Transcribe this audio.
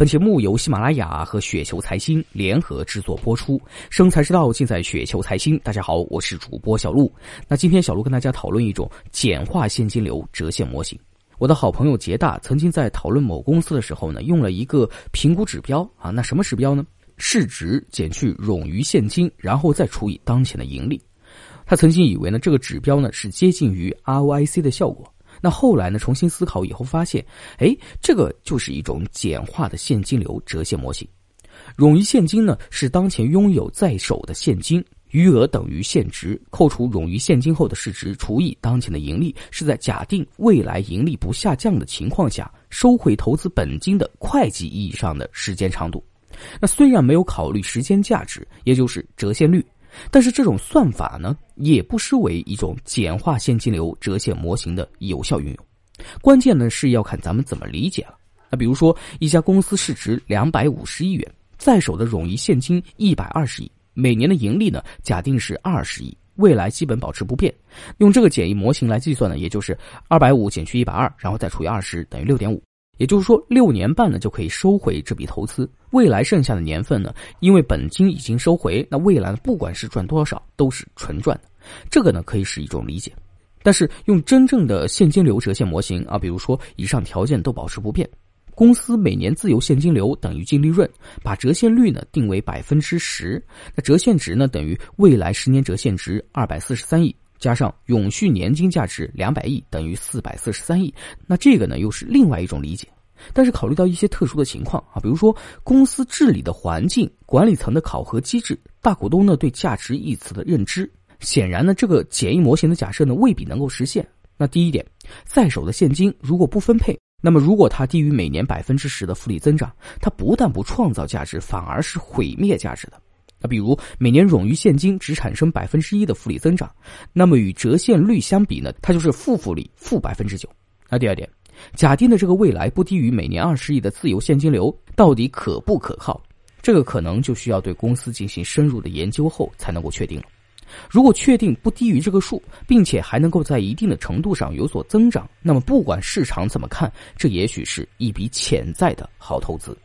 本节目由喜马拉雅和雪球财经联合制作播出，生财之道尽在雪球财经。大家好，我是主播小璐。那今天小璐跟大家讨论一种简化现金流折现模型。我的好朋友杰大曾经在讨论某公司的时候呢，用了一个评估指标啊，那什么指标呢？市值减去冗余现金，然后再除以当前的盈利。他曾经以为呢，这个指标呢是接近于 ROIC 的效果。那后来呢？重新思考以后发现，哎，这个就是一种简化的现金流折现模型。冗余现金呢，是当前拥有在手的现金，余额等于现值，扣除冗余现金后的市值除以当前的盈利，是在假定未来盈利不下降的情况下，收回投资本金的会计意义上的时间长度。那虽然没有考虑时间价值，也就是折现率。但是这种算法呢，也不失为一种简化现金流折现模型的有效运用。关键呢是要看咱们怎么理解了。那比如说，一家公司市值两百五十亿元，在手的冗余现金一百二十亿，每年的盈利呢假定是二十亿，未来基本保持不变。用这个简易模型来计算呢，也就是二百五减去一百二，然后再除以二十，等于六点五。也就是说，六年半呢就可以收回这笔投资。未来剩下的年份呢，因为本金已经收回，那未来不管是赚多少都是纯赚的。这个呢可以是一种理解。但是用真正的现金流折现模型啊，比如说以上条件都保持不变，公司每年自由现金流等于净利润，把折现率呢定为百分之十，那折现值呢等于未来十年折现值二百四十三亿。加上永续年金价值两百亿等于四百四十三亿，那这个呢又是另外一种理解。但是考虑到一些特殊的情况啊，比如说公司治理的环境、管理层的考核机制、大股东呢对价值一词的认知，显然呢这个简易模型的假设呢未必能够实现。那第一点，在手的现金如果不分配，那么如果它低于每年百分之十的复利增长，它不但不创造价值，反而是毁灭价值的。那比如每年冗余现金只产生百分之一的复利增长，那么与折现率相比呢，它就是负复利负百分之九。那第二点，假定的这个未来不低于每年二十亿的自由现金流，到底可不可靠？这个可能就需要对公司进行深入的研究后才能够确定了。如果确定不低于这个数，并且还能够在一定的程度上有所增长，那么不管市场怎么看，这也许是一笔潜在的好投资。